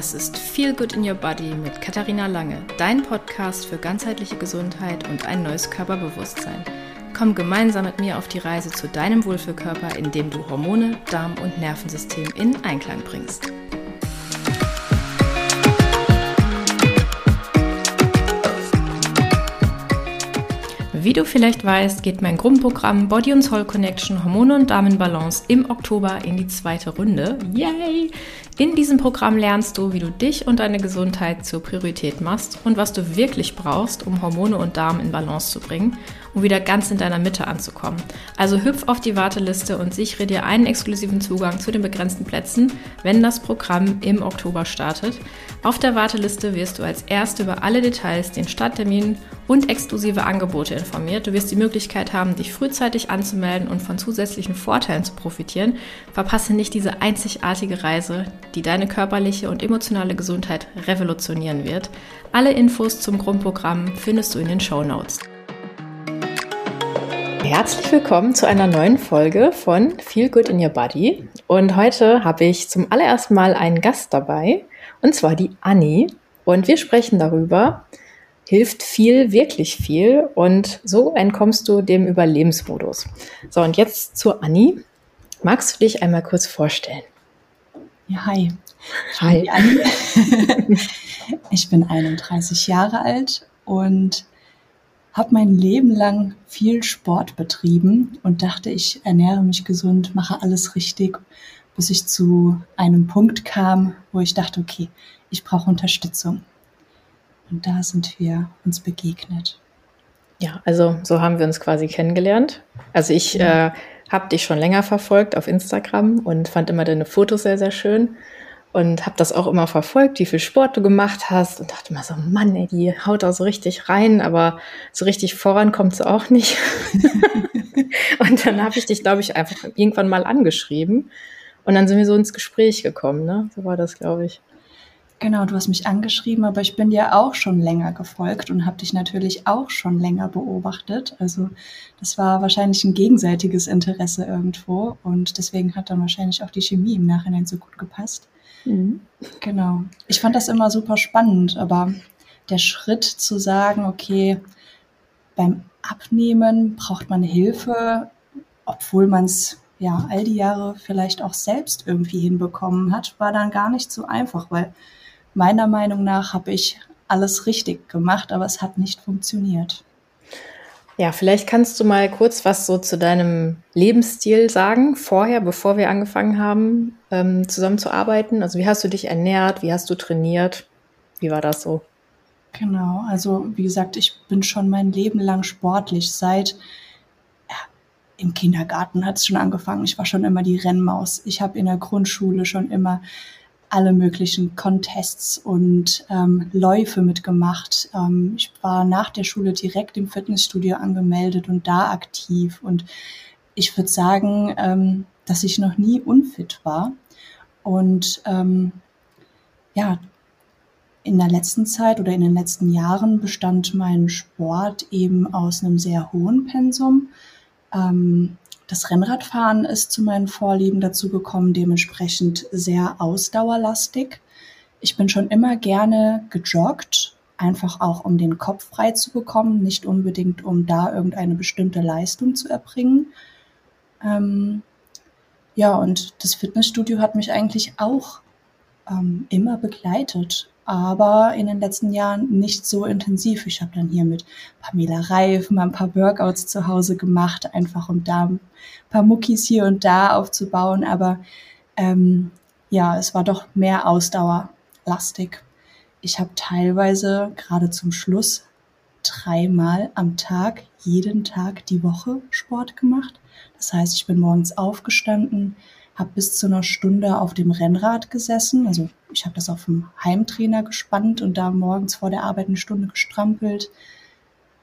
Das ist Feel Good in Your Body mit Katharina Lange, dein Podcast für ganzheitliche Gesundheit und ein neues Körperbewusstsein. Komm gemeinsam mit mir auf die Reise zu deinem Wohlfühlkörper, indem du Hormone, Darm und Nervensystem in Einklang bringst. Wie du vielleicht weißt, geht mein Grundprogramm Body und Soul Connection Hormone und Damenbalance im Oktober in die zweite Runde. Yay! In diesem Programm lernst du, wie du dich und deine Gesundheit zur Priorität machst und was du wirklich brauchst, um Hormone und Darm in Balance zu bringen um wieder ganz in deiner Mitte anzukommen. Also hüpf auf die Warteliste und sichere dir einen exklusiven Zugang zu den begrenzten Plätzen, wenn das Programm im Oktober startet. Auf der Warteliste wirst du als Erste über alle Details, den Starttermin und exklusive Angebote informiert. Du wirst die Möglichkeit haben, dich frühzeitig anzumelden und von zusätzlichen Vorteilen zu profitieren. Verpasse nicht diese einzigartige Reise, die deine körperliche und emotionale Gesundheit revolutionieren wird. Alle Infos zum Grundprogramm findest du in den Show Notes. Herzlich willkommen zu einer neuen Folge von Feel Good in Your Body. Und heute habe ich zum allerersten Mal einen Gast dabei, und zwar die Anni. Und wir sprechen darüber, hilft viel, wirklich viel. Und so entkommst du dem Überlebensmodus. So, und jetzt zur Anni. Magst du dich einmal kurz vorstellen? Ja, hi. Hi. Ich bin 31 Jahre alt und habe mein Leben lang viel Sport betrieben und dachte, ich ernähre mich gesund, mache alles richtig, bis ich zu einem Punkt kam, wo ich dachte, okay, ich brauche Unterstützung. Und da sind wir uns begegnet. Ja, also so haben wir uns quasi kennengelernt. Also ich ja. äh, habe dich schon länger verfolgt auf Instagram und fand immer deine Fotos sehr, sehr schön und habe das auch immer verfolgt, wie viel Sport du gemacht hast und dachte immer so, Mann, ey, die haut da so richtig rein, aber so richtig voran kommt sie auch nicht. und dann habe ich dich, glaube ich, einfach irgendwann mal angeschrieben und dann sind wir so ins Gespräch gekommen, ne? So war das, glaube ich. Genau, du hast mich angeschrieben, aber ich bin dir auch schon länger gefolgt und habe dich natürlich auch schon länger beobachtet. Also das war wahrscheinlich ein gegenseitiges Interesse irgendwo und deswegen hat dann wahrscheinlich auch die Chemie im Nachhinein so gut gepasst. Mhm. Genau. Ich fand das immer super spannend, aber der Schritt zu sagen, okay, beim Abnehmen braucht man Hilfe, obwohl man es ja all die Jahre vielleicht auch selbst irgendwie hinbekommen hat, war dann gar nicht so einfach, weil meiner Meinung nach habe ich alles richtig gemacht, aber es hat nicht funktioniert. Ja, vielleicht kannst du mal kurz was so zu deinem Lebensstil sagen, vorher, bevor wir angefangen haben, ähm, zusammenzuarbeiten. Also wie hast du dich ernährt, wie hast du trainiert? Wie war das so? Genau, also wie gesagt, ich bin schon mein Leben lang sportlich. Seit ja, im Kindergarten hat es schon angefangen. Ich war schon immer die Rennmaus. Ich habe in der Grundschule schon immer alle möglichen Contests und ähm, Läufe mitgemacht. Ähm, ich war nach der Schule direkt im Fitnessstudio angemeldet und da aktiv. Und ich würde sagen, ähm, dass ich noch nie unfit war. Und ähm, ja, in der letzten Zeit oder in den letzten Jahren bestand mein Sport eben aus einem sehr hohen Pensum. Ähm, das Rennradfahren ist zu meinen Vorlieben dazu gekommen, dementsprechend sehr ausdauerlastig. Ich bin schon immer gerne gejoggt, einfach auch um den Kopf frei zu bekommen, nicht unbedingt um da irgendeine bestimmte Leistung zu erbringen. Ähm, ja, und das Fitnessstudio hat mich eigentlich auch ähm, immer begleitet aber in den letzten Jahren nicht so intensiv. Ich habe dann hier mit Pamela Reif mal ein paar Workouts zu Hause gemacht, einfach um da ein paar Muckis hier und da aufzubauen. Aber ähm, ja, es war doch mehr ausdauerlastig. Ich habe teilweise gerade zum Schluss dreimal am Tag, jeden Tag die Woche Sport gemacht. Das heißt, ich bin morgens aufgestanden, habe bis zu einer Stunde auf dem Rennrad gesessen. Also ich habe das auf dem Heimtrainer gespannt und da morgens vor der Arbeit eine Stunde gestrampelt.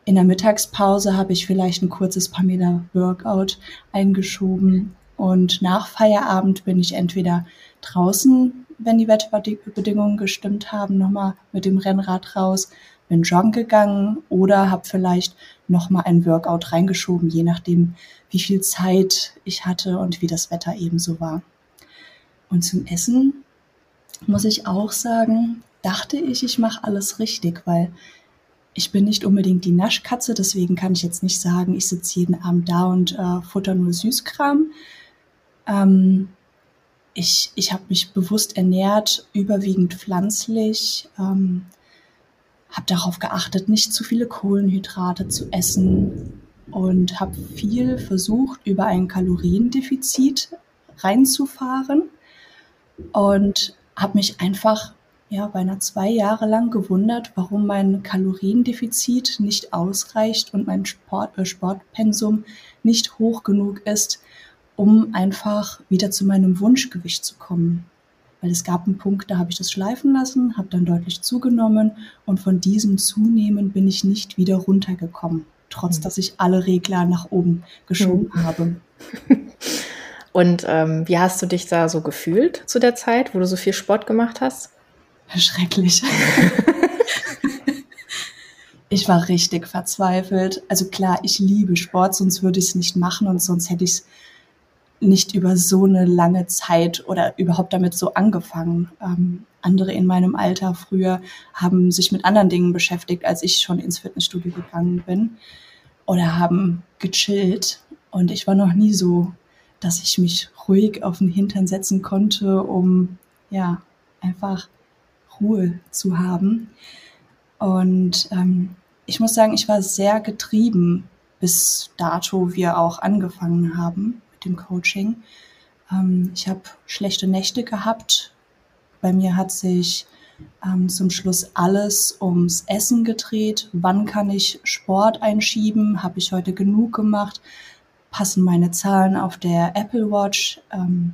In der Mittagspause habe ich vielleicht ein kurzes Pamela Workout eingeschoben und nach Feierabend bin ich entweder draußen, wenn die Wetterbedingungen gestimmt haben, nochmal mit dem Rennrad raus, bin joggen gegangen oder habe vielleicht nochmal ein Workout reingeschoben, je nachdem, wie viel Zeit ich hatte und wie das Wetter eben so war. Und zum Essen muss ich auch sagen, dachte ich, ich mache alles richtig, weil ich bin nicht unbedingt die Naschkatze, deswegen kann ich jetzt nicht sagen, ich sitze jeden Abend da und äh, futter nur Süßkram. Ähm, ich ich habe mich bewusst ernährt, überwiegend pflanzlich, ähm, habe darauf geachtet, nicht zu viele Kohlenhydrate zu essen und habe viel versucht, über ein Kaloriendefizit reinzufahren und habe mich einfach ja, beinahe zwei Jahre lang gewundert, warum mein Kaloriendefizit nicht ausreicht und mein Sport, äh, Sportpensum nicht hoch genug ist, um einfach wieder zu meinem Wunschgewicht zu kommen. Weil es gab einen Punkt, da habe ich das schleifen lassen, habe dann deutlich zugenommen und von diesem Zunehmen bin ich nicht wieder runtergekommen, trotz mhm. dass ich alle Regler nach oben geschoben mhm. habe. Und ähm, wie hast du dich da so gefühlt zu der Zeit, wo du so viel Sport gemacht hast? Schrecklich. ich war richtig verzweifelt. Also klar, ich liebe Sport, sonst würde ich es nicht machen und sonst hätte ich es nicht über so eine lange Zeit oder überhaupt damit so angefangen. Ähm, andere in meinem Alter früher haben sich mit anderen Dingen beschäftigt, als ich schon ins Fitnessstudio gegangen bin oder haben gechillt. Und ich war noch nie so, dass ich mich ruhig auf den Hintern setzen konnte, um ja einfach Ruhe zu haben. Und ähm, ich muss sagen, ich war sehr getrieben bis dato wir auch angefangen haben dem Coaching. Ähm, ich habe schlechte Nächte gehabt. Bei mir hat sich ähm, zum Schluss alles ums Essen gedreht. Wann kann ich Sport einschieben? Habe ich heute genug gemacht? Passen meine Zahlen auf der Apple Watch? Ähm,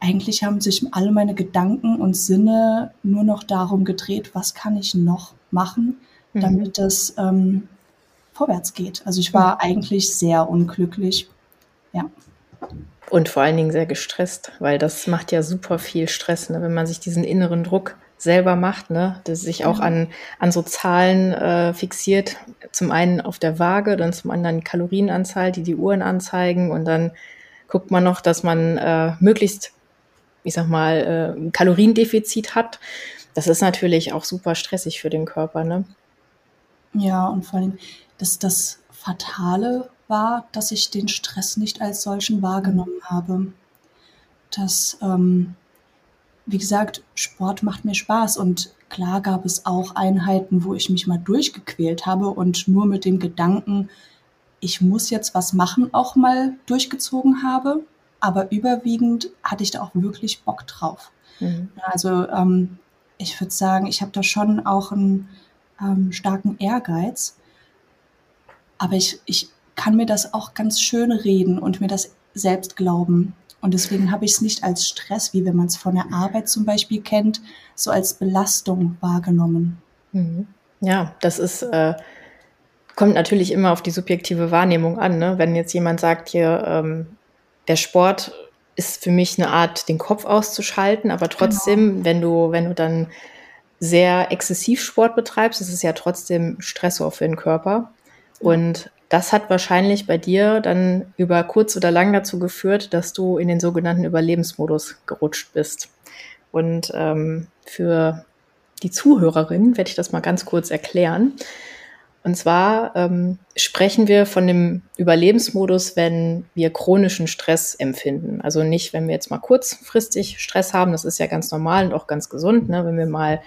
eigentlich haben sich alle meine Gedanken und Sinne nur noch darum gedreht, was kann ich noch machen, mhm. damit mhm. es ähm, vorwärts geht. Also ich war eigentlich sehr unglücklich. Ja. Und vor allen Dingen sehr gestresst, weil das macht ja super viel Stress, ne? wenn man sich diesen inneren Druck selber macht, ne? dass sich auch an, an so Zahlen äh, fixiert. Zum einen auf der Waage, dann zum anderen Kalorienanzahl, die die Uhren anzeigen und dann guckt man noch, dass man äh, möglichst ich sag mal, äh, ein Kaloriendefizit hat, das ist natürlich auch super stressig für den Körper, ne? Ja, und vor allem, dass das Fatale war, dass ich den Stress nicht als solchen wahrgenommen habe. Das, ähm, wie gesagt, Sport macht mir Spaß und klar gab es auch Einheiten, wo ich mich mal durchgequält habe und nur mit dem Gedanken, ich muss jetzt was machen, auch mal durchgezogen habe aber überwiegend hatte ich da auch wirklich Bock drauf. Mhm. Also ähm, ich würde sagen, ich habe da schon auch einen ähm, starken Ehrgeiz, aber ich, ich kann mir das auch ganz schön reden und mir das selbst glauben. Und deswegen habe ich es nicht als Stress, wie wenn man es von der Arbeit zum Beispiel kennt, so als Belastung wahrgenommen. Mhm. Ja, das ist, äh, kommt natürlich immer auf die subjektive Wahrnehmung an. Ne? Wenn jetzt jemand sagt, hier, ähm, der Sport ist für mich eine Art, den Kopf auszuschalten, aber trotzdem, genau. wenn du, wenn du dann sehr exzessiv Sport betreibst, ist es ja trotzdem Stressor für den Körper. Und das hat wahrscheinlich bei dir dann über kurz oder lang dazu geführt, dass du in den sogenannten Überlebensmodus gerutscht bist. Und ähm, für die Zuhörerin werde ich das mal ganz kurz erklären. Und zwar ähm, sprechen wir von dem Überlebensmodus, wenn wir chronischen Stress empfinden. Also nicht, wenn wir jetzt mal kurzfristig Stress haben, das ist ja ganz normal und auch ganz gesund, ne? wenn wir mal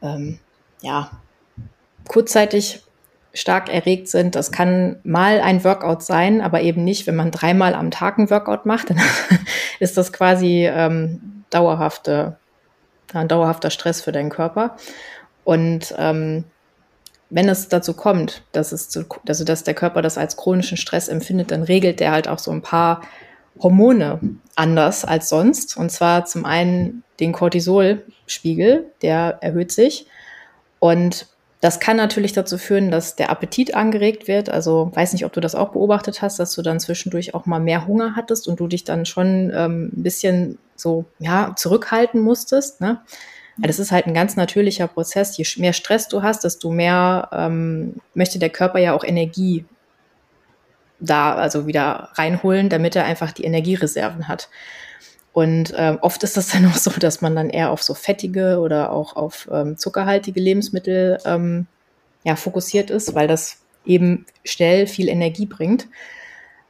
ähm, ja, kurzzeitig stark erregt sind. Das kann mal ein Workout sein, aber eben nicht, wenn man dreimal am Tag ein Workout macht, dann ist das quasi ähm, dauerhafte, ein dauerhafter Stress für deinen Körper. Und ähm, wenn es dazu kommt, dass es zu, also dass der Körper das als chronischen Stress empfindet, dann regelt der halt auch so ein paar Hormone anders als sonst. Und zwar zum einen den Cortisolspiegel, der erhöht sich. Und das kann natürlich dazu führen, dass der Appetit angeregt wird. Also weiß nicht, ob du das auch beobachtet hast, dass du dann zwischendurch auch mal mehr Hunger hattest und du dich dann schon ähm, ein bisschen so ja zurückhalten musstest. Ne? Ja, das ist halt ein ganz natürlicher Prozess. Je mehr Stress du hast, desto mehr ähm, möchte der Körper ja auch Energie da, also wieder reinholen, damit er einfach die Energiereserven hat. Und ähm, oft ist das dann auch so, dass man dann eher auf so fettige oder auch auf ähm, zuckerhaltige Lebensmittel ähm, ja, fokussiert ist, weil das eben schnell viel Energie bringt.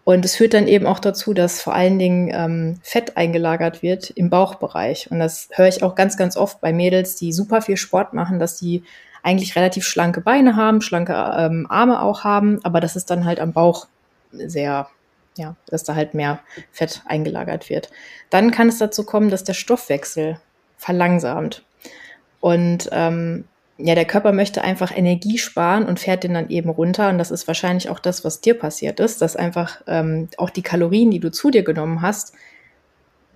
Und es führt dann eben auch dazu, dass vor allen Dingen ähm, Fett eingelagert wird im Bauchbereich. Und das höre ich auch ganz, ganz oft bei Mädels, die super viel Sport machen, dass die eigentlich relativ schlanke Beine haben, schlanke ähm, Arme auch haben, aber dass es dann halt am Bauch sehr, ja, dass da halt mehr Fett eingelagert wird. Dann kann es dazu kommen, dass der Stoffwechsel verlangsamt. Und ähm, ja, der Körper möchte einfach Energie sparen und fährt den dann eben runter. Und das ist wahrscheinlich auch das, was dir passiert ist, dass einfach ähm, auch die Kalorien, die du zu dir genommen hast,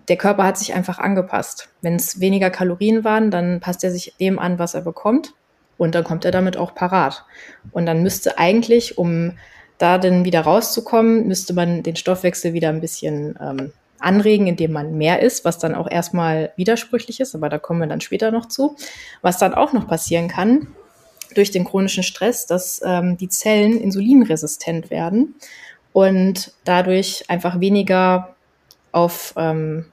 der Körper hat sich einfach angepasst. Wenn es weniger Kalorien waren, dann passt er sich dem an, was er bekommt. Und dann kommt er damit auch parat. Und dann müsste eigentlich, um da dann wieder rauszukommen, müsste man den Stoffwechsel wieder ein bisschen ähm, anregen, indem man mehr isst, was dann auch erstmal widersprüchlich ist, aber da kommen wir dann später noch zu. Was dann auch noch passieren kann durch den chronischen Stress, dass ähm, die Zellen insulinresistent werden und dadurch einfach weniger auf, ähm,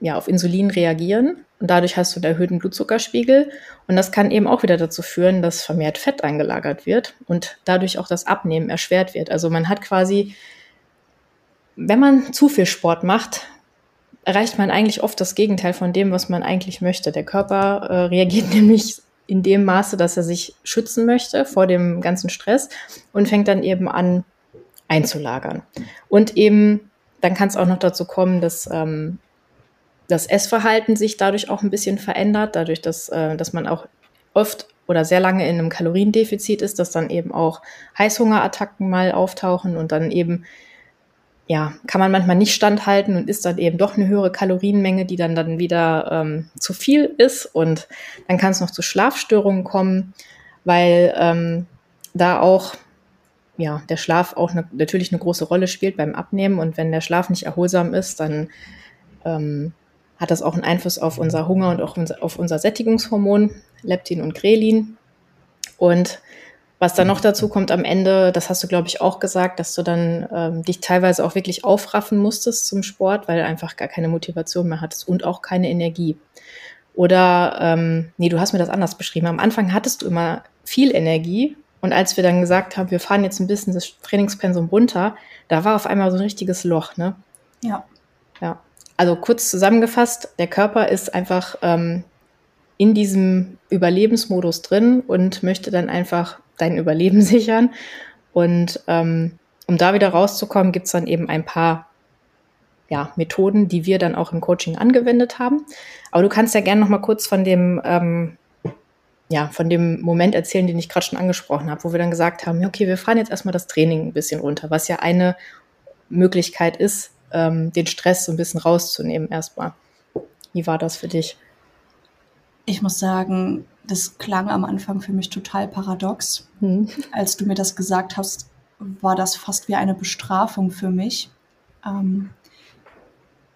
ja, auf Insulin reagieren. Und dadurch hast du einen erhöhten Blutzuckerspiegel. Und das kann eben auch wieder dazu führen, dass vermehrt Fett eingelagert wird und dadurch auch das Abnehmen erschwert wird. Also man hat quasi wenn man zu viel Sport macht, erreicht man eigentlich oft das Gegenteil von dem, was man eigentlich möchte. Der Körper äh, reagiert nämlich in dem Maße, dass er sich schützen möchte vor dem ganzen Stress und fängt dann eben an einzulagern. Und eben, dann kann es auch noch dazu kommen, dass ähm, das Essverhalten sich dadurch auch ein bisschen verändert, dadurch, dass, äh, dass man auch oft oder sehr lange in einem Kaloriendefizit ist, dass dann eben auch Heißhungerattacken mal auftauchen und dann eben ja, kann man manchmal nicht standhalten und isst dann eben doch eine höhere Kalorienmenge, die dann dann wieder ähm, zu viel ist. Und dann kann es noch zu Schlafstörungen kommen, weil ähm, da auch ja, der Schlaf auch ne, natürlich eine große Rolle spielt beim Abnehmen. Und wenn der Schlaf nicht erholsam ist, dann ähm, hat das auch einen Einfluss auf unser Hunger und auch auf unser Sättigungshormon, Leptin und Grelin. Und was dann noch dazu kommt am Ende, das hast du, glaube ich, auch gesagt, dass du dann ähm, dich teilweise auch wirklich aufraffen musstest zum Sport, weil du einfach gar keine Motivation mehr hattest und auch keine Energie. Oder, ähm, nee, du hast mir das anders beschrieben. Am Anfang hattest du immer viel Energie und als wir dann gesagt haben, wir fahren jetzt ein bisschen das Trainingspensum runter, da war auf einmal so ein richtiges Loch, ne? Ja. Ja. Also kurz zusammengefasst, der Körper ist einfach ähm, in diesem Überlebensmodus drin und möchte dann einfach dein Überleben sichern. Und ähm, um da wieder rauszukommen, gibt es dann eben ein paar ja, Methoden, die wir dann auch im Coaching angewendet haben. Aber du kannst ja gerne noch mal kurz von dem ähm, ja, von dem Moment erzählen, den ich gerade schon angesprochen habe, wo wir dann gesagt haben, okay, wir fahren jetzt erstmal das Training ein bisschen runter, was ja eine Möglichkeit ist, ähm, den Stress so ein bisschen rauszunehmen erstmal. Wie war das für dich? Ich muss sagen, das klang am Anfang für mich total paradox. Hm. Als du mir das gesagt hast, war das fast wie eine Bestrafung für mich. Ähm,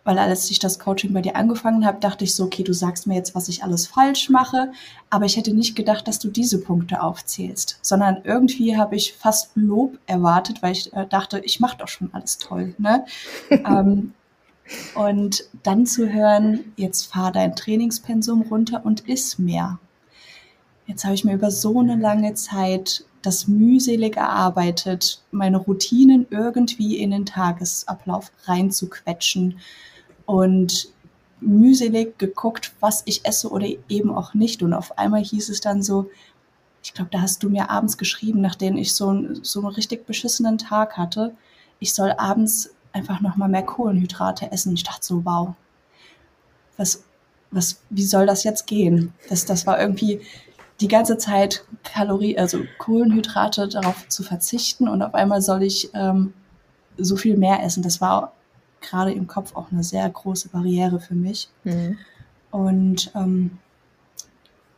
weil als ich das Coaching bei dir angefangen habe, dachte ich so, okay, du sagst mir jetzt, was ich alles falsch mache, aber ich hätte nicht gedacht, dass du diese Punkte aufzählst, sondern irgendwie habe ich fast Lob erwartet, weil ich äh, dachte, ich mache doch schon alles toll. Ne? ähm, und dann zu hören, jetzt fahr dein Trainingspensum runter und iss mehr. Jetzt habe ich mir über so eine lange Zeit das mühselig erarbeitet, meine Routinen irgendwie in den Tagesablauf reinzuquetschen und mühselig geguckt, was ich esse oder eben auch nicht. Und auf einmal hieß es dann so, ich glaube, da hast du mir abends geschrieben, nachdem ich so, so einen richtig beschissenen Tag hatte, ich soll abends einfach nochmal mehr Kohlenhydrate essen. Ich dachte so, wow, was, was, wie soll das jetzt gehen? Das, das war irgendwie die ganze Zeit Kalorie, also Kohlenhydrate darauf zu verzichten und auf einmal soll ich ähm, so viel mehr essen. Das war gerade im Kopf auch eine sehr große Barriere für mich. Mhm. Und ähm,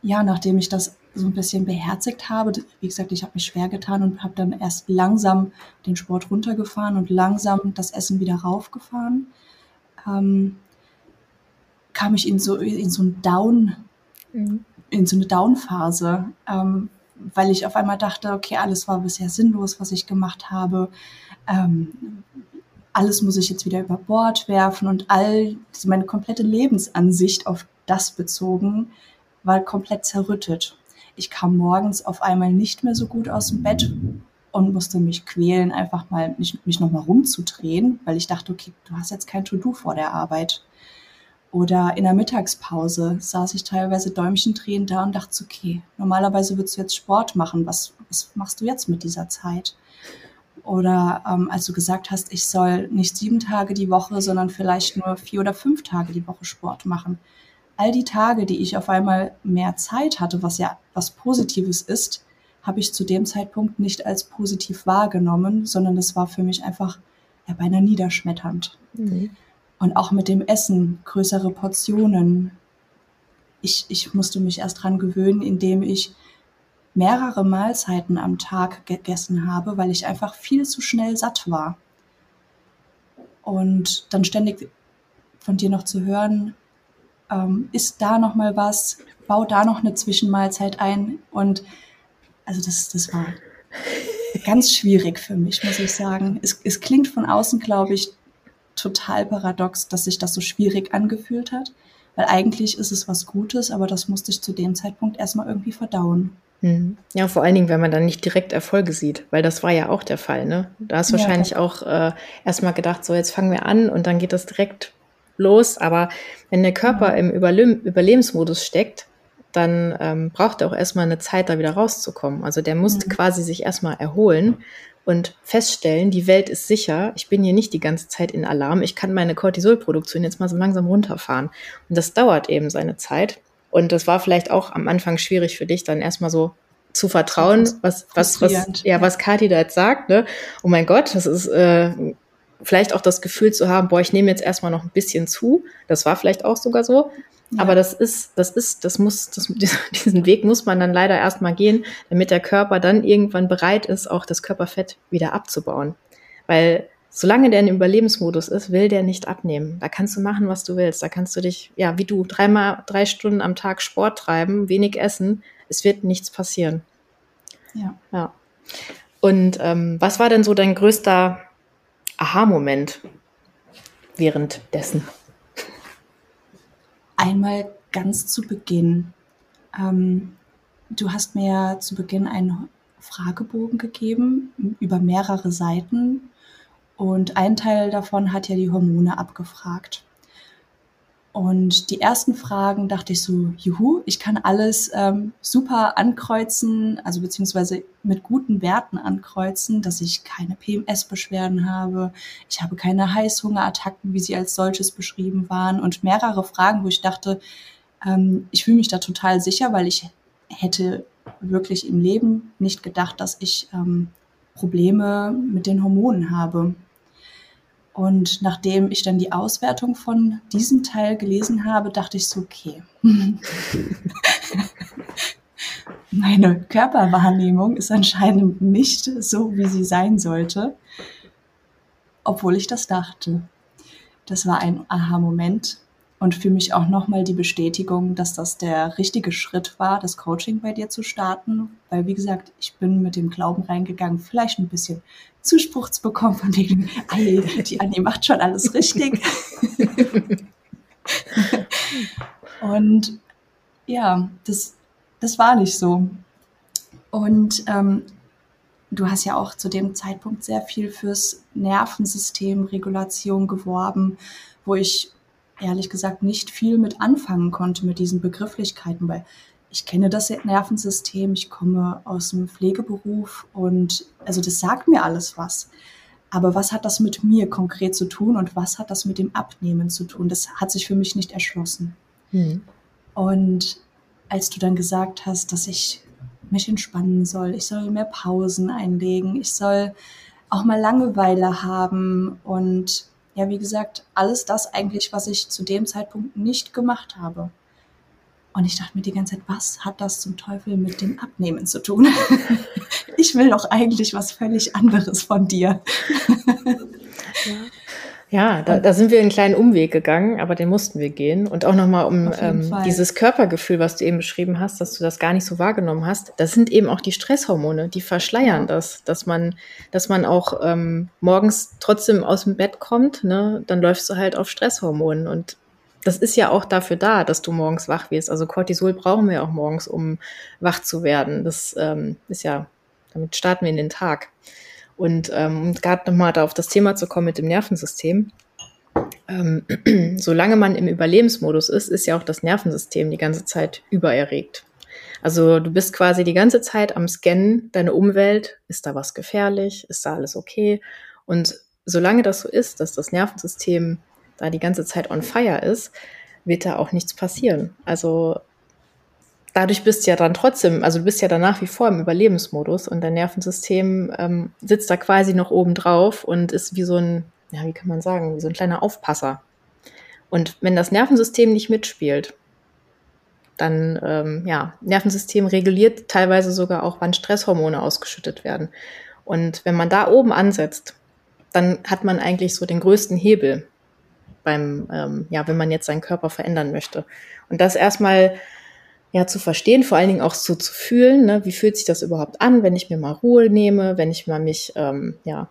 ja, nachdem ich das so ein bisschen beherzigt habe. Wie gesagt, ich habe mich schwer getan und habe dann erst langsam den Sport runtergefahren und langsam das Essen wieder raufgefahren. Ähm, kam ich in so, in so einen Down, mhm. in so eine Down-Phase, ähm, weil ich auf einmal dachte, okay, alles war bisher sinnlos, was ich gemacht habe. Ähm, alles muss ich jetzt wieder über Bord werfen und all meine komplette Lebensansicht auf das bezogen war komplett zerrüttet. Ich kam morgens auf einmal nicht mehr so gut aus dem Bett und musste mich quälen, einfach mal nicht, mich nochmal rumzudrehen, weil ich dachte, okay, du hast jetzt kein To-Do vor der Arbeit. Oder in der Mittagspause saß ich teilweise Däumchen drehen da und dachte, okay, normalerweise würdest du jetzt Sport machen. Was, was machst du jetzt mit dieser Zeit? Oder ähm, als du gesagt hast, ich soll nicht sieben Tage die Woche, sondern vielleicht nur vier oder fünf Tage die Woche Sport machen. All die Tage, die ich auf einmal mehr Zeit hatte, was ja was Positives ist, habe ich zu dem Zeitpunkt nicht als positiv wahrgenommen, sondern das war für mich einfach ja, beinahe niederschmetternd. Mhm. Und auch mit dem Essen, größere Portionen. Ich, ich musste mich erst dran gewöhnen, indem ich mehrere Mahlzeiten am Tag gegessen habe, weil ich einfach viel zu schnell satt war. Und dann ständig von dir noch zu hören, ähm, ist da noch mal was, bau da noch eine Zwischenmahlzeit ein und also das, das war ganz schwierig für mich, muss ich sagen. Es, es klingt von außen, glaube ich, total paradox, dass sich das so schwierig angefühlt hat, weil eigentlich ist es was Gutes, aber das musste ich zu dem Zeitpunkt erstmal irgendwie verdauen. Mhm. Ja, vor allen Dingen, wenn man dann nicht direkt Erfolge sieht, weil das war ja auch der Fall. Ne? Da hast du ja, wahrscheinlich ja. auch äh, erstmal gedacht, so jetzt fangen wir an und dann geht das direkt los. Aber wenn der Körper mhm. im Überle Überlebensmodus steckt, dann ähm, braucht er auch erstmal eine Zeit, da wieder rauszukommen. Also der musste mhm. quasi sich erstmal erholen und feststellen, die Welt ist sicher, ich bin hier nicht die ganze Zeit in Alarm, ich kann meine Cortisolproduktion jetzt mal so langsam runterfahren. Und das dauert eben seine Zeit. Und das war vielleicht auch am Anfang schwierig für dich, dann erstmal so zu vertrauen, was, was, was, ja, was Kathi da jetzt sagt, ne? Oh mein Gott, das ist äh, vielleicht auch das Gefühl zu haben, boah, ich nehme jetzt erstmal noch ein bisschen zu. Das war vielleicht auch sogar so. Ja. Aber das ist, das ist, das muss, das, diesen Weg muss man dann leider erstmal gehen, damit der Körper dann irgendwann bereit ist, auch das Körperfett wieder abzubauen. Weil solange der in Überlebensmodus ist, will der nicht abnehmen. Da kannst du machen, was du willst. Da kannst du dich, ja, wie du, dreimal, drei Stunden am Tag Sport treiben, wenig essen. Es wird nichts passieren. Ja. Ja. Und ähm, was war denn so dein größter Aha-Moment währenddessen? Einmal ganz zu Beginn. Ähm, du hast mir zu Beginn einen Fragebogen gegeben über mehrere Seiten und ein Teil davon hat ja die Hormone abgefragt. Und die ersten Fragen dachte ich so, juhu, ich kann alles ähm, super ankreuzen, also beziehungsweise mit guten Werten ankreuzen, dass ich keine PMS-Beschwerden habe, ich habe keine Heißhungerattacken, wie sie als solches beschrieben waren und mehrere Fragen, wo ich dachte, ähm, ich fühle mich da total sicher, weil ich hätte wirklich im Leben nicht gedacht, dass ich ähm, Probleme mit den Hormonen habe. Und nachdem ich dann die Auswertung von diesem Teil gelesen habe, dachte ich so, okay. Meine Körperwahrnehmung ist anscheinend nicht so, wie sie sein sollte, obwohl ich das dachte. Das war ein Aha-Moment und für mich auch nochmal die Bestätigung, dass das der richtige Schritt war, das Coaching bei dir zu starten. Weil, wie gesagt, ich bin mit dem Glauben reingegangen, vielleicht ein bisschen Zuspruch zu bekommen von wegen, die Annie macht schon alles richtig. und ja, das, das war nicht so. Und ähm, du hast ja auch zu dem Zeitpunkt sehr viel fürs Nervensystem Regulation geworben, wo ich ehrlich gesagt nicht viel mit anfangen konnte mit diesen Begrifflichkeiten, weil ich kenne das Nervensystem, ich komme aus dem Pflegeberuf und also das sagt mir alles was. Aber was hat das mit mir konkret zu tun und was hat das mit dem Abnehmen zu tun? Das hat sich für mich nicht erschlossen. Mhm. Und als du dann gesagt hast, dass ich mich entspannen soll, ich soll mehr Pausen einlegen, ich soll auch mal Langeweile haben und ja, wie gesagt, alles das eigentlich, was ich zu dem Zeitpunkt nicht gemacht habe. Und ich dachte mir die ganze Zeit, was hat das zum Teufel mit dem Abnehmen zu tun? ich will doch eigentlich was völlig anderes von dir. ja. Ja, da, da sind wir einen kleinen Umweg gegangen, aber den mussten wir gehen. Und auch nochmal um ähm, dieses Körpergefühl, was du eben beschrieben hast, dass du das gar nicht so wahrgenommen hast. Das sind eben auch die Stresshormone, die verschleiern das, dass man, dass man auch ähm, morgens trotzdem aus dem Bett kommt, ne, dann läufst du halt auf Stresshormonen. Und das ist ja auch dafür da, dass du morgens wach wirst. Also Cortisol brauchen wir auch morgens, um wach zu werden. Das ähm, ist ja, damit starten wir in den Tag. Und ähm, gerade nochmal da auf das Thema zu kommen mit dem Nervensystem. Ähm, solange man im Überlebensmodus ist, ist ja auch das Nervensystem die ganze Zeit übererregt. Also du bist quasi die ganze Zeit am Scannen, deine Umwelt, ist da was gefährlich, ist da alles okay? Und solange das so ist, dass das Nervensystem da die ganze Zeit on fire ist, wird da auch nichts passieren. Also dadurch bist du ja dann trotzdem, also du bist ja dann nach wie vor im Überlebensmodus und dein Nervensystem ähm, sitzt da quasi noch oben drauf und ist wie so ein, ja, wie kann man sagen, wie so ein kleiner Aufpasser. Und wenn das Nervensystem nicht mitspielt, dann, ähm, ja, Nervensystem reguliert teilweise sogar auch, wann Stresshormone ausgeschüttet werden. Und wenn man da oben ansetzt, dann hat man eigentlich so den größten Hebel beim, ähm, ja, wenn man jetzt seinen Körper verändern möchte. Und das erstmal ja zu verstehen, vor allen Dingen auch so zu fühlen, ne? wie fühlt sich das überhaupt an, wenn ich mir mal Ruhe nehme, wenn ich mal mich ähm, ja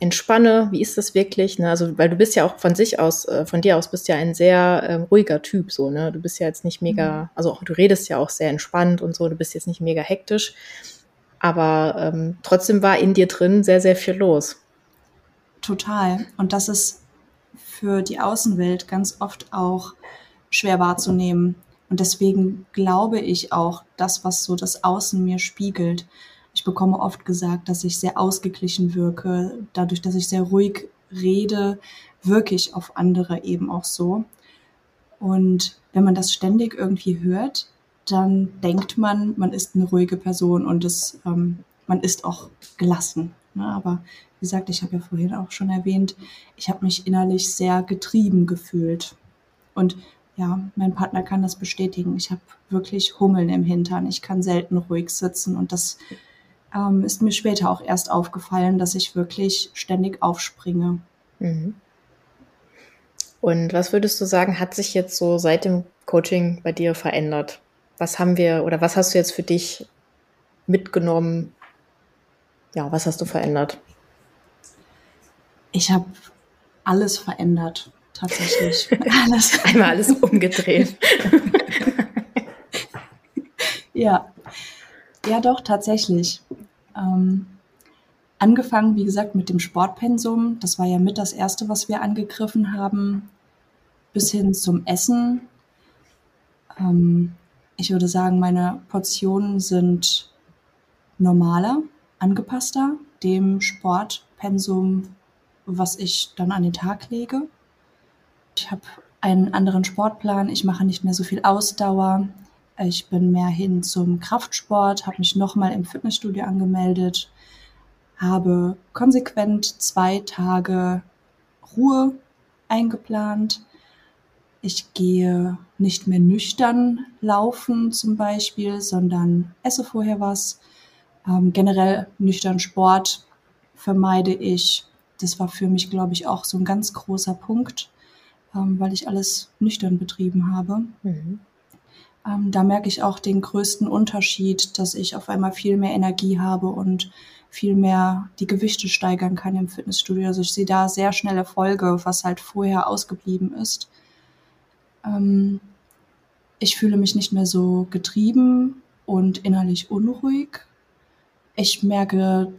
entspanne, wie ist das wirklich? Ne? Also, weil du bist ja auch von sich aus, äh, von dir aus bist ja ein sehr ähm, ruhiger Typ, so, ne? Du bist ja jetzt nicht mega, mhm. also auch, du redest ja auch sehr entspannt und so, du bist jetzt nicht mega hektisch. Aber ähm, trotzdem war in dir drin sehr, sehr viel los. Total. Und das ist für die Außenwelt ganz oft auch schwer wahrzunehmen. Und deswegen glaube ich auch, das, was so das Außen mir spiegelt. Ich bekomme oft gesagt, dass ich sehr ausgeglichen wirke. Dadurch, dass ich sehr ruhig rede, wirke ich auf andere eben auch so. Und wenn man das ständig irgendwie hört, dann denkt man, man ist eine ruhige Person und es, ähm, man ist auch gelassen. Ne? Aber wie gesagt, ich habe ja vorhin auch schon erwähnt, ich habe mich innerlich sehr getrieben gefühlt. Und ja, mein Partner kann das bestätigen. Ich habe wirklich Hummeln im Hintern. Ich kann selten ruhig sitzen und das ähm, ist mir später auch erst aufgefallen, dass ich wirklich ständig aufspringe. Mhm. Und was würdest du sagen, hat sich jetzt so seit dem Coaching bei dir verändert? Was haben wir oder was hast du jetzt für dich mitgenommen? Ja, was hast du verändert? Ich habe alles verändert tatsächlich. Alles. Einmal alles umgedreht. ja. Ja, doch, tatsächlich. Ähm, angefangen, wie gesagt, mit dem Sportpensum. Das war ja mit das erste, was wir angegriffen haben. Bis hin zum Essen. Ähm, ich würde sagen, meine Portionen sind normaler, angepasster dem Sportpensum, was ich dann an den Tag lege. Ich habe einen anderen Sportplan. Ich mache nicht mehr so viel Ausdauer. Ich bin mehr hin zum Kraftsport, habe mich nochmal im Fitnessstudio angemeldet, habe konsequent zwei Tage Ruhe eingeplant. Ich gehe nicht mehr nüchtern laufen zum Beispiel, sondern esse vorher was. Ähm, generell nüchtern Sport vermeide ich. Das war für mich, glaube ich, auch so ein ganz großer Punkt ähm, weil ich alles nüchtern betrieben habe. Mhm. Ähm, da merke ich auch den größten Unterschied, dass ich auf einmal viel mehr Energie habe und viel mehr die Gewichte steigern kann im Fitnessstudio. Also ich sehe da sehr schnelle Erfolge, was halt vorher ausgeblieben ist. Ähm, ich fühle mich nicht mehr so getrieben und innerlich unruhig. Ich merke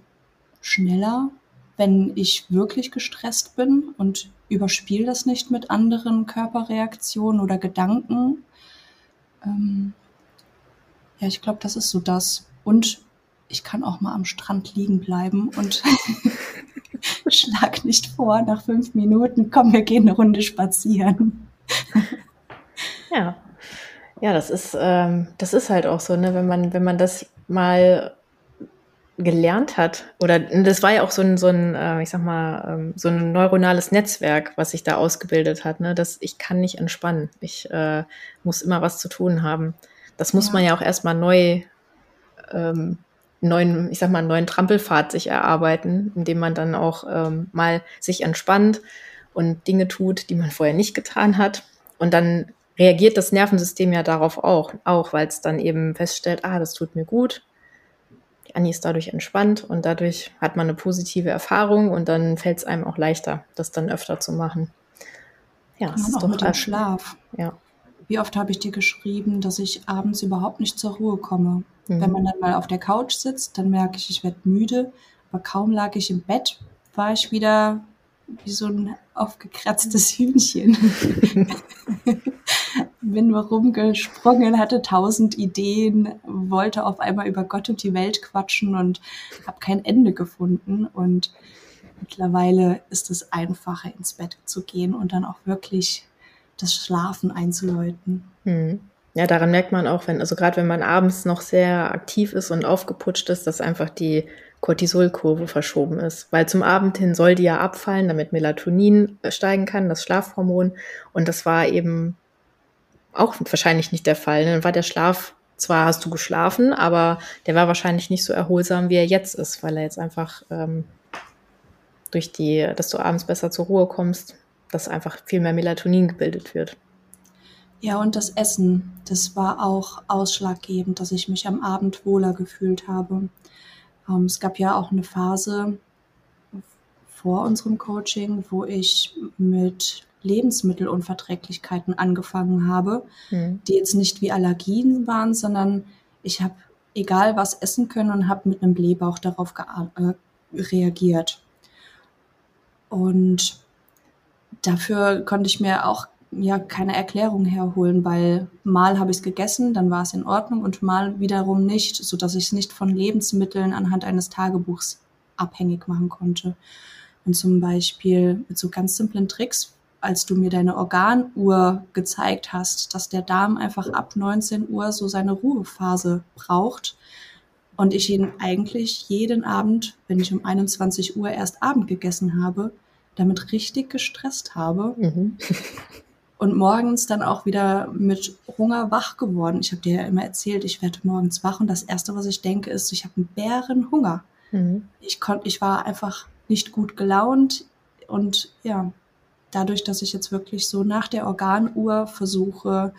schneller, wenn ich wirklich gestresst bin und überspiele das nicht mit anderen Körperreaktionen oder Gedanken. Ähm, ja, ich glaube, das ist so das. Und ich kann auch mal am Strand liegen bleiben und schlag nicht vor nach fünf Minuten, komm, wir gehen eine Runde spazieren. ja. Ja, das ist, ähm, das ist halt auch so, ne, wenn man, wenn man das mal gelernt hat, oder das war ja auch so ein, so ein äh, ich sag mal, ähm, so ein neuronales Netzwerk, was sich da ausgebildet hat, ne? dass ich kann nicht entspannen. Ich äh, muss immer was zu tun haben. Das muss ja. man ja auch erstmal neu ähm, neuen, ich sag mal, einen neuen Trampelpfad sich erarbeiten, indem man dann auch ähm, mal sich entspannt und Dinge tut, die man vorher nicht getan hat. Und dann reagiert das Nervensystem ja darauf auch, auch weil es dann eben feststellt, ah, das tut mir gut. Die Annie ist dadurch entspannt und dadurch hat man eine positive Erfahrung und dann fällt es einem auch leichter, das dann öfter zu machen. Ja, das ist auch doch mit dem Schlaf. Ja. Wie oft habe ich dir geschrieben, dass ich abends überhaupt nicht zur Ruhe komme? Mhm. Wenn man dann mal auf der Couch sitzt, dann merke ich, ich werde müde. Aber kaum lag ich im Bett, war ich wieder wie so ein aufgekratztes Hühnchen. Bin nur rumgesprungen, hatte tausend Ideen, wollte auf einmal über Gott und die Welt quatschen und habe kein Ende gefunden. Und mittlerweile ist es einfacher, ins Bett zu gehen und dann auch wirklich das Schlafen einzuläuten. Hm. Ja, daran merkt man auch, wenn, also gerade wenn man abends noch sehr aktiv ist und aufgeputscht ist, dass einfach die Cortisolkurve verschoben ist. Weil zum Abend hin soll die ja abfallen, damit Melatonin steigen kann, das Schlafhormon. Und das war eben auch wahrscheinlich nicht der Fall. Dann war der Schlaf, zwar hast du geschlafen, aber der war wahrscheinlich nicht so erholsam, wie er jetzt ist, weil er jetzt einfach ähm, durch die, dass du abends besser zur Ruhe kommst, dass einfach viel mehr Melatonin gebildet wird. Ja, und das Essen, das war auch ausschlaggebend, dass ich mich am Abend wohler gefühlt habe. Ähm, es gab ja auch eine Phase vor unserem Coaching, wo ich mit Lebensmittelunverträglichkeiten angefangen habe, mhm. die jetzt nicht wie Allergien waren, sondern ich habe egal was essen können und habe mit einem Blähbauch darauf äh, reagiert. Und dafür konnte ich mir auch ja keine Erklärung herholen, weil mal habe ich es gegessen, dann war es in Ordnung und mal wiederum nicht, so dass ich es nicht von Lebensmitteln anhand eines Tagebuchs abhängig machen konnte. Und zum Beispiel mit so ganz simplen Tricks, als du mir deine Organuhr gezeigt hast, dass der Darm einfach ab 19 Uhr so seine Ruhephase braucht und ich ihn eigentlich jeden Abend, wenn ich um 21 Uhr erst Abend gegessen habe, damit richtig gestresst habe. Mhm. und morgens dann auch wieder mit Hunger wach geworden. Ich habe dir ja immer erzählt, ich werde morgens wach und das Erste, was ich denke, ist, ich habe einen Bärenhunger. Mhm. Ich, konnt, ich war einfach nicht gut gelaunt und ja, dadurch, dass ich jetzt wirklich so nach der Organuhr versuche,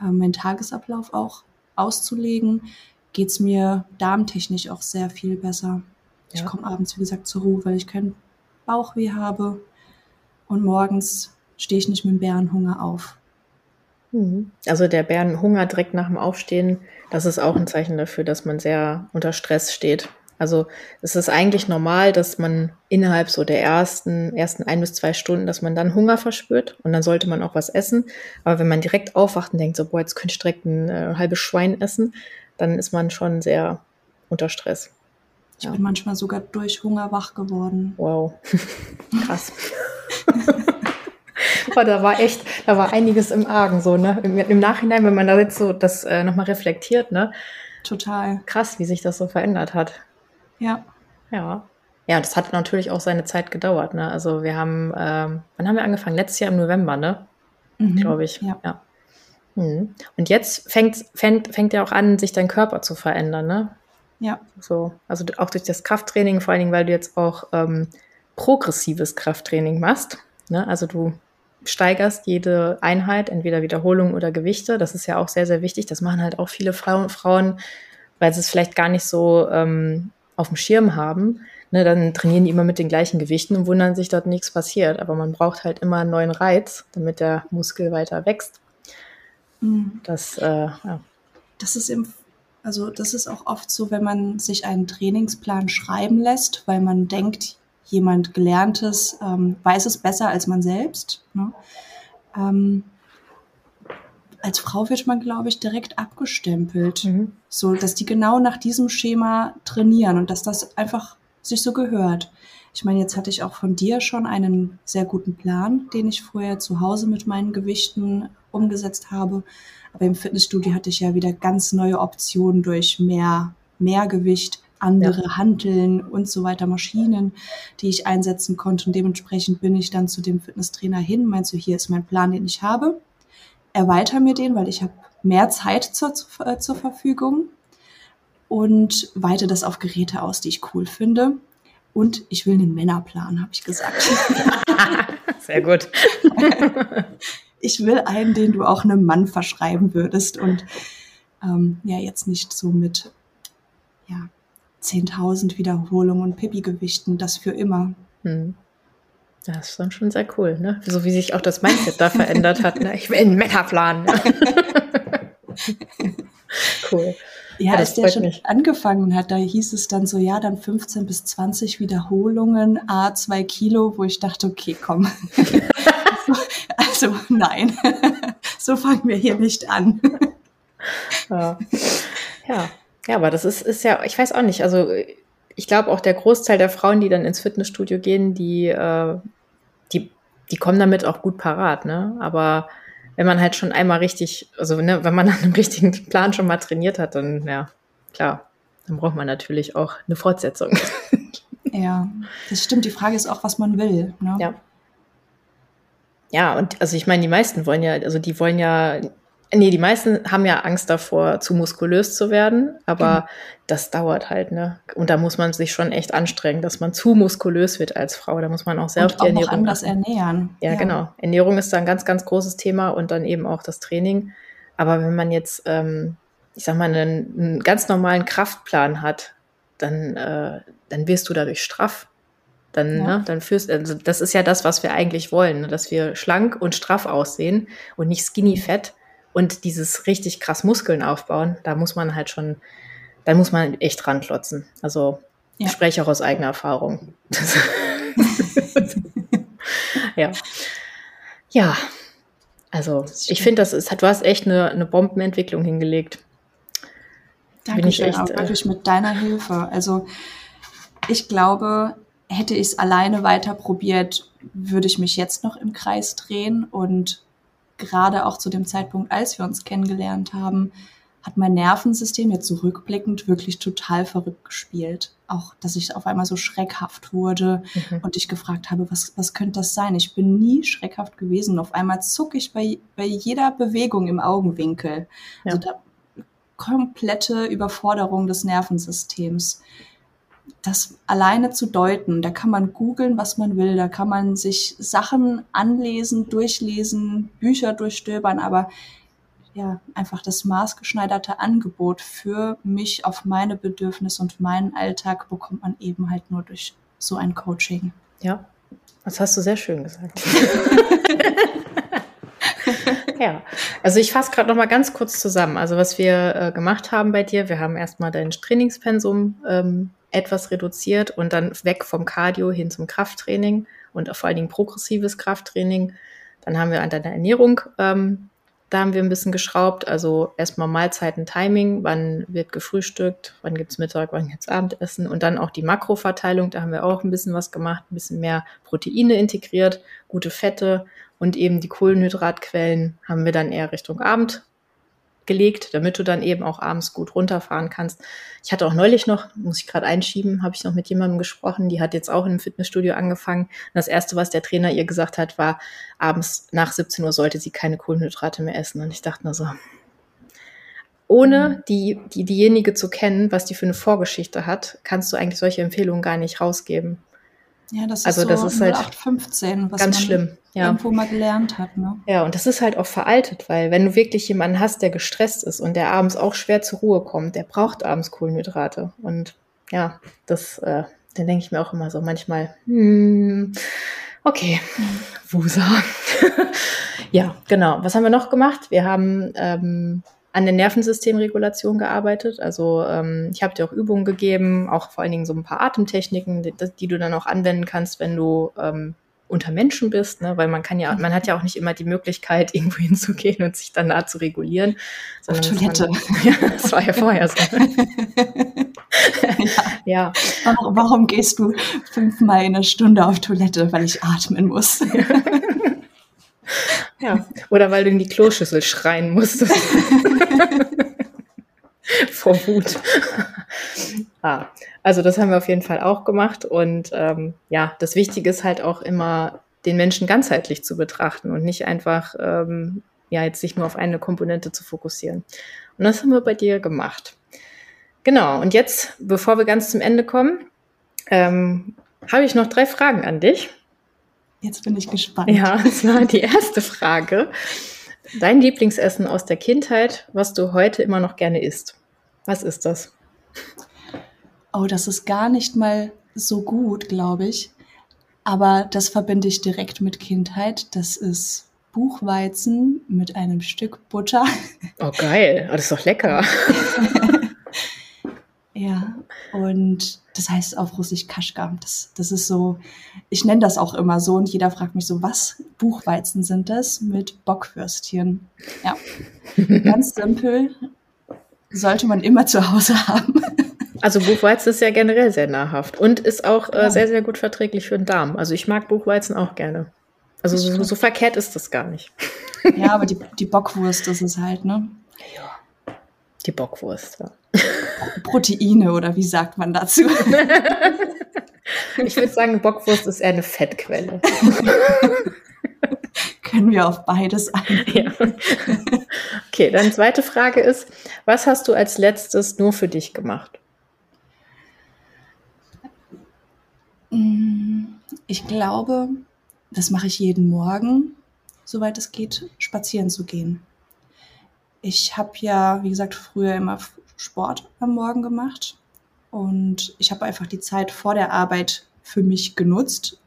äh, meinen Tagesablauf auch auszulegen, geht's mir darmtechnisch auch sehr viel besser. Ja. Ich komme abends, wie gesagt, zur Ruhe, weil ich keinen Bauchweh habe und morgens stehe ich nicht mit dem Bärenhunger auf. Mhm. Also der Bärenhunger direkt nach dem Aufstehen, das ist auch ein Zeichen dafür, dass man sehr unter Stress steht. Also es ist eigentlich normal, dass man innerhalb so der ersten, ersten ein bis zwei Stunden, dass man dann Hunger verspürt und dann sollte man auch was essen. Aber wenn man direkt aufwacht und denkt, so, boah, jetzt könnte ich direkt ein äh, halbes Schwein essen, dann ist man schon sehr unter Stress. Ich ja. bin manchmal sogar durch Hunger wach geworden. Wow, krass. Aber da war echt, da war einiges im Argen so, ne? Im, im Nachhinein, wenn man da jetzt so das äh, nochmal reflektiert, ne? Total. Krass, wie sich das so verändert hat. Ja. Ja. Ja, das hat natürlich auch seine Zeit gedauert, ne? Also wir haben, ähm, wann haben wir angefangen? Letztes Jahr im November, ne? Mhm, Glaube ich. Ja. ja. Mhm. Und jetzt fängt, fängt, fängt ja auch an, sich dein Körper zu verändern, ne? Ja. So, also auch durch das Krafttraining, vor allen Dingen, weil du jetzt auch ähm, progressives Krafttraining machst. Ne? Also du steigerst jede Einheit, entweder Wiederholung oder Gewichte. Das ist ja auch sehr, sehr wichtig. Das machen halt auch viele Frauen, Frauen weil sie es vielleicht gar nicht so ähm, auf dem Schirm haben. Ne, dann trainieren die immer mit den gleichen Gewichten und wundern sich, dass nichts passiert. Aber man braucht halt immer einen neuen Reiz, damit der Muskel weiter wächst. Mhm. Das, äh, ja. das ist im also das ist auch oft so, wenn man sich einen Trainingsplan schreiben lässt, weil man denkt, jemand Gelerntes ähm, weiß es besser als man selbst. Ne? Ähm, als Frau wird man, glaube ich, direkt abgestempelt. Mhm. So, dass die genau nach diesem Schema trainieren und dass das einfach sich so gehört. Ich meine, jetzt hatte ich auch von dir schon einen sehr guten Plan, den ich vorher zu Hause mit meinen Gewichten umgesetzt habe. Aber im Fitnessstudio hatte ich ja wieder ganz neue Optionen durch mehr, mehr Gewicht, andere ja. Handeln und so weiter, Maschinen, die ich einsetzen konnte. Und dementsprechend bin ich dann zu dem Fitnesstrainer hin, meinst du, hier ist mein Plan, den ich habe. Erweiter mir den, weil ich habe mehr Zeit zur, zur, äh, zur Verfügung. und weite das auf Geräte aus, die ich cool finde. Und ich will einen Männerplan, habe ich gesagt. Sehr gut. ich will einen, den du auch einem Mann verschreiben würdest und ähm, ja, jetzt nicht so mit ja, 10.000 Wiederholungen und Pipi-Gewichten, das für immer. Hm. Das ist dann schon sehr cool, ne? So wie sich auch das Mindset da verändert hat. Ne? Ich will einen Metaplan. Ne? cool. Ja, ja als der schon mich. angefangen hat, da hieß es dann so, ja, dann 15 bis 20 Wiederholungen, a zwei Kilo, wo ich dachte, okay, komm. also, also nein, so fangen wir hier nicht an. ja. ja. Ja, aber das ist, ist ja, ich weiß auch nicht, also ich glaube auch der Großteil der Frauen, die dann ins Fitnessstudio gehen, die, äh, die, die kommen damit auch gut parat, ne? Aber wenn man halt schon einmal richtig, also ne, wenn man an einem richtigen Plan schon mal trainiert hat, dann ja, klar, dann braucht man natürlich auch eine Fortsetzung. Ja, das stimmt. Die Frage ist auch, was man will. Ne? Ja. Ja, und also ich meine, die meisten wollen ja, also die wollen ja Nee, die meisten haben ja Angst davor, zu muskulös zu werden, aber mhm. das dauert halt, ne? Und da muss man sich schon echt anstrengen, dass man zu muskulös wird als Frau. Da muss man auch sehr und auf die auch Ernährung. Noch anders ernähren. Ja, ja, genau. Ernährung ist da ein ganz, ganz großes Thema und dann eben auch das Training. Aber wenn man jetzt, ähm, ich sag mal, einen, einen, ganz normalen Kraftplan hat, dann, äh, dann wirst du dadurch straff. Dann, ja. ne, dann führst, also das ist ja das, was wir eigentlich wollen, ne? dass wir schlank und straff aussehen und nicht skinny fett und dieses richtig krass Muskeln aufbauen, da muss man halt schon, da muss man echt ranklotzen. Also ja. ich spreche auch aus eigener Erfahrung. ja. Ja. Also ich finde, das ist, du hast echt eine, eine Bombenentwicklung hingelegt. Danke Bin ich echt, auch äh, wirklich mit deiner Hilfe. Also ich glaube, hätte ich es alleine weiter probiert, würde ich mich jetzt noch im Kreis drehen und gerade auch zu dem Zeitpunkt, als wir uns kennengelernt haben, hat mein Nervensystem jetzt zurückblickend wirklich total verrückt gespielt. Auch, dass ich auf einmal so schreckhaft wurde mhm. und ich gefragt habe, was, was könnte das sein? Ich bin nie schreckhaft gewesen. Auf einmal zucke ich bei, bei jeder Bewegung im Augenwinkel. Ja. Also da, komplette Überforderung des Nervensystems das alleine zu deuten, da kann man googeln, was man will, da kann man sich Sachen anlesen, durchlesen, Bücher durchstöbern, aber ja, einfach das maßgeschneiderte Angebot für mich auf meine Bedürfnisse und meinen Alltag bekommt man eben halt nur durch so ein Coaching. Ja, das hast du sehr schön gesagt. ja, also ich fasse gerade noch mal ganz kurz zusammen. Also was wir äh, gemacht haben bei dir, wir haben erstmal dein Trainingspensum ähm, etwas reduziert und dann weg vom Cardio hin zum Krafttraining und vor allen Dingen progressives Krafttraining. Dann haben wir an deiner Ernährung, ähm, da haben wir ein bisschen geschraubt. Also erstmal Mahlzeiten, Timing, wann wird gefrühstückt, wann gibt's Mittag, wann gibt's Abendessen und dann auch die Makroverteilung, da haben wir auch ein bisschen was gemacht, ein bisschen mehr Proteine integriert, gute Fette und eben die Kohlenhydratquellen haben wir dann eher Richtung Abend gelegt, damit du dann eben auch abends gut runterfahren kannst. Ich hatte auch neulich noch, muss ich gerade einschieben, habe ich noch mit jemandem gesprochen, die hat jetzt auch einem Fitnessstudio angefangen. Und das erste, was der Trainer ihr gesagt hat, war, abends nach 17 Uhr sollte sie keine Kohlenhydrate mehr essen. Und ich dachte nur so, ohne die, die, diejenige zu kennen, was die für eine Vorgeschichte hat, kannst du eigentlich solche Empfehlungen gar nicht rausgeben. Ja, das ist also, so das ist halt 0815, was ganz man schlimm. Ja. irgendwo mal gelernt hat. Ne? Ja, und das ist halt auch veraltet, weil wenn du wirklich jemanden hast, der gestresst ist und der abends auch schwer zur Ruhe kommt, der braucht abends Kohlenhydrate. Und ja, das, äh, dann denke ich mir auch immer so manchmal, hm, okay, mhm. Wusa. ja, genau. Was haben wir noch gemacht? Wir haben ähm, an der Nervensystemregulation gearbeitet. Also ähm, ich habe dir auch Übungen gegeben, auch vor allen Dingen so ein paar Atemtechniken, die, die du dann auch anwenden kannst, wenn du ähm, unter Menschen bist, ne? weil man kann ja, man hat ja auch nicht immer die Möglichkeit, irgendwo hinzugehen und sich dann da zu regulieren. Auf Toilette. Man, ja, das war ja vorher so. ja. ja. Warum, warum, gehst du fünfmal in einer Stunde auf Toilette? Weil ich atmen muss. Ja, oder weil du in die Kloschüssel schreien musstest. Vor Wut. ah, also das haben wir auf jeden Fall auch gemacht. Und ähm, ja, das Wichtige ist halt auch immer, den Menschen ganzheitlich zu betrachten und nicht einfach, ähm, ja, jetzt sich nur auf eine Komponente zu fokussieren. Und das haben wir bei dir gemacht. Genau, und jetzt, bevor wir ganz zum Ende kommen, ähm, habe ich noch drei Fragen an dich. Jetzt bin ich gespannt. Ja, das war die erste Frage. Dein Lieblingsessen aus der Kindheit, was du heute immer noch gerne isst. Was ist das? Oh, das ist gar nicht mal so gut, glaube ich. Aber das verbinde ich direkt mit Kindheit. Das ist Buchweizen mit einem Stück Butter. Oh, geil. Oh, das ist doch lecker. ja, und das heißt auf Russisch Kaschka. Das, das ist so, ich nenne das auch immer so und jeder fragt mich so, was Buchweizen sind das mit Bockwürstchen? Ja, ganz simpel. Sollte man immer zu Hause haben. Also Buchweizen ist ja generell sehr nahrhaft und ist auch äh, sehr, sehr gut verträglich für den Darm. Also ich mag Buchweizen auch gerne. Also so, so, verkehrt ist das gar nicht. Ja, aber die, die Bockwurst ist es halt, ne? Ja. Die Bockwurst, ja. Proteine oder wie sagt man dazu? ich würde sagen, Bockwurst ist eher eine Fettquelle. Können wir auf beides eingehen. Ja. Okay, dann zweite Frage ist, was hast du als letztes nur für dich gemacht? Ich glaube, das mache ich jeden Morgen, soweit es geht, spazieren zu gehen. Ich habe ja, wie gesagt, früher immer Sport am Morgen gemacht und ich habe einfach die Zeit vor der Arbeit für mich genutzt.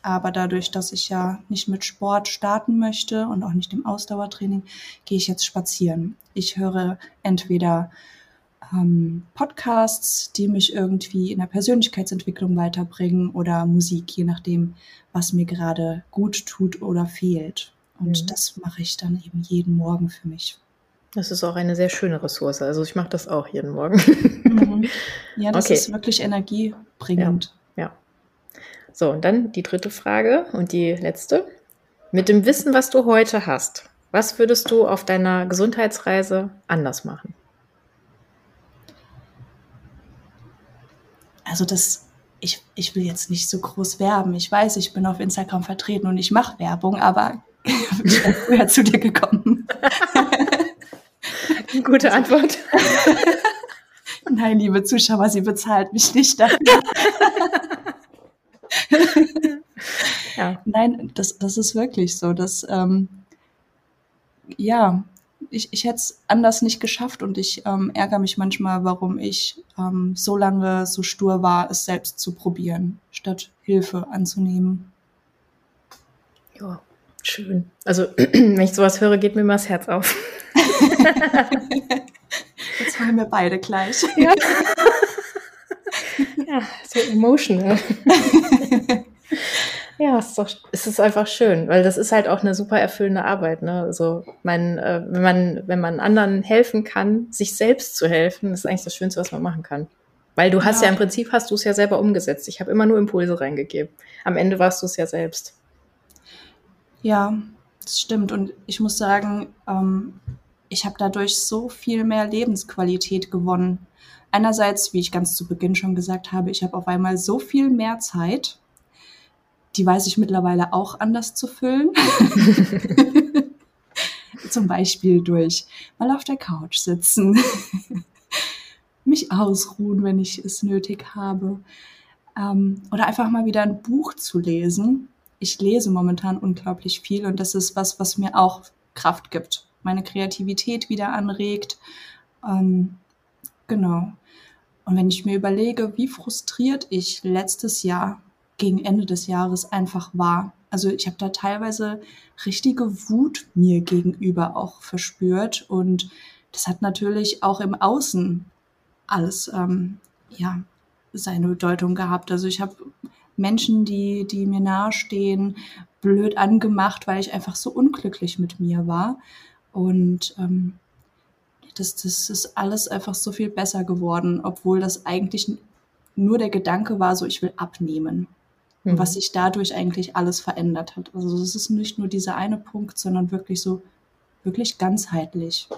Aber dadurch, dass ich ja nicht mit Sport starten möchte und auch nicht im Ausdauertraining, gehe ich jetzt spazieren. Ich höre entweder ähm, Podcasts, die mich irgendwie in der Persönlichkeitsentwicklung weiterbringen oder Musik, je nachdem, was mir gerade gut tut oder fehlt. Und mhm. das mache ich dann eben jeden Morgen für mich. Das ist auch eine sehr schöne Ressource. Also ich mache das auch jeden Morgen. Mhm. Ja, das okay. ist wirklich energiebringend. Ja, ja. So, und dann die dritte Frage und die letzte. Mit dem Wissen, was du heute hast, was würdest du auf deiner Gesundheitsreise anders machen? Also das, ich, ich will jetzt nicht so groß werben. Ich weiß, ich bin auf Instagram vertreten und ich mache Werbung, aber ich bin früher zu dir gekommen. Gute Antwort. Nein, liebe Zuschauer, sie bezahlt mich nicht dafür. ja. Nein, das, das ist wirklich so. Dass, ähm, ja, ich, ich hätte es anders nicht geschafft und ich ähm, ärgere mich manchmal, warum ich ähm, so lange so stur war, es selbst zu probieren, statt Hilfe anzunehmen. Ja, schön. Also, wenn ich sowas höre, geht mir immer das Herz auf. Jetzt wollen wir beide gleich. Ja, ja so emotional. Ja, es ist, doch, es ist einfach schön, weil das ist halt auch eine super erfüllende Arbeit. Ne? Also man, äh, wenn man, wenn man anderen helfen kann, sich selbst zu helfen, ist eigentlich das Schönste, was man machen kann. Weil du hast ja, ja im Prinzip hast du es ja selber umgesetzt. Ich habe immer nur Impulse reingegeben. Am Ende warst du es ja selbst. Ja, das stimmt. Und ich muss sagen, ähm, ich habe dadurch so viel mehr Lebensqualität gewonnen. Einerseits, wie ich ganz zu Beginn schon gesagt habe, ich habe auf einmal so viel mehr Zeit. Die weiß ich mittlerweile auch anders zu füllen. Zum Beispiel durch mal auf der Couch sitzen, mich ausruhen, wenn ich es nötig habe. Ähm, oder einfach mal wieder ein Buch zu lesen. Ich lese momentan unglaublich viel und das ist was, was mir auch Kraft gibt meine Kreativität wieder anregt. Ähm, genau. Und wenn ich mir überlege, wie frustriert ich letztes Jahr gegen Ende des Jahres einfach war. Also ich habe da teilweise richtige Wut mir gegenüber auch verspürt und das hat natürlich auch im Außen alles ähm, ja seine Bedeutung gehabt. Also ich habe Menschen, die die mir nahestehen, blöd angemacht, weil ich einfach so unglücklich mit mir war. Und ähm, das, das ist alles einfach so viel besser geworden, obwohl das eigentlich nur der Gedanke war, so ich will abnehmen. Mhm. Was sich dadurch eigentlich alles verändert hat. Also es ist nicht nur dieser eine Punkt, sondern wirklich so, wirklich ganzheitlich.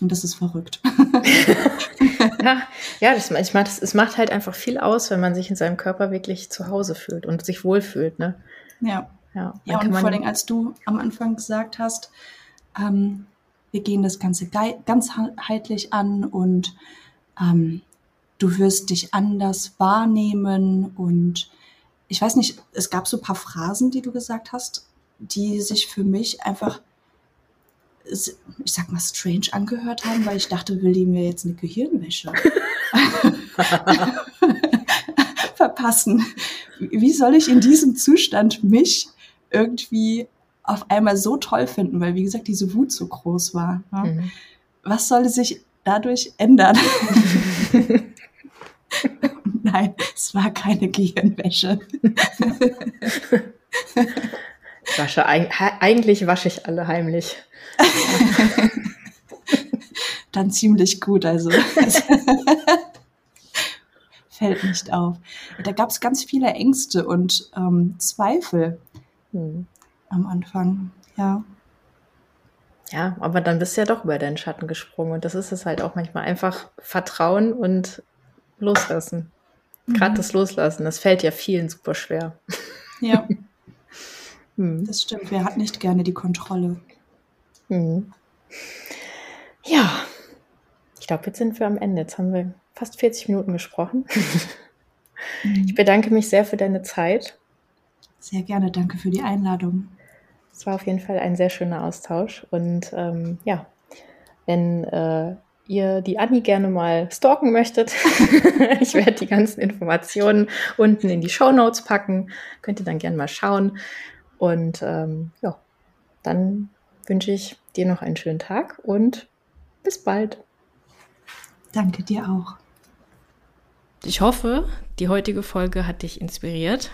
Und das ist verrückt. ja, ja das, ich mach, das, es macht halt einfach viel aus, wenn man sich in seinem Körper wirklich zu Hause fühlt und sich wohlfühlt. Ne? Ja. Ja, ja und vor allem, als du am Anfang gesagt hast, ähm, wir gehen das Ganze ganzheitlich an und ähm, du wirst dich anders wahrnehmen und ich weiß nicht, es gab so ein paar Phrasen, die du gesagt hast, die sich für mich einfach, ich sag mal, strange angehört haben, weil ich dachte, will die mir jetzt eine Gehirnwäsche verpassen? Wie soll ich in diesem Zustand mich irgendwie auf einmal so toll finden, weil wie gesagt diese Wut so groß war. Ne? Mhm. Was soll sich dadurch ändern? Nein, es war keine Gehirnwäsche. wasche, eigentlich wasche ich alle heimlich. Dann ziemlich gut, also. Fällt nicht auf. Da gab es ganz viele Ängste und ähm, Zweifel hm. am Anfang, ja. Ja, aber dann bist du ja doch über deinen Schatten gesprungen und das ist es halt auch manchmal einfach Vertrauen und Loslassen. Gerade mhm. das Loslassen, das fällt ja vielen super schwer. Ja. hm. Das stimmt. Wer hat nicht gerne die Kontrolle? Hm. Ja, ich glaube, jetzt sind wir am Ende. Jetzt haben wir fast 40 Minuten gesprochen. Mhm. Ich bedanke mich sehr für deine Zeit. Sehr gerne, danke für die Einladung. Es war auf jeden Fall ein sehr schöner Austausch. Und ähm, ja, wenn äh, ihr die Anni gerne mal stalken möchtet, ich werde die ganzen Informationen unten in die Show Notes packen. Könnt ihr dann gerne mal schauen. Und ähm, ja, dann wünsche ich dir noch einen schönen Tag und bis bald. Danke dir auch. Ich hoffe, die heutige Folge hat dich inspiriert,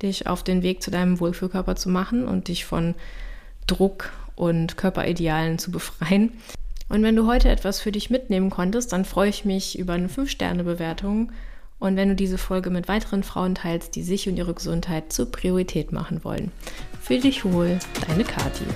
dich auf den Weg zu deinem Wohlfühlkörper zu machen und dich von Druck und Körperidealen zu befreien. Und wenn du heute etwas für dich mitnehmen konntest, dann freue ich mich über eine 5-Sterne-Bewertung. Und wenn du diese Folge mit weiteren Frauen teilst, die sich und ihre Gesundheit zur Priorität machen wollen. Für dich wohl, deine Kathi.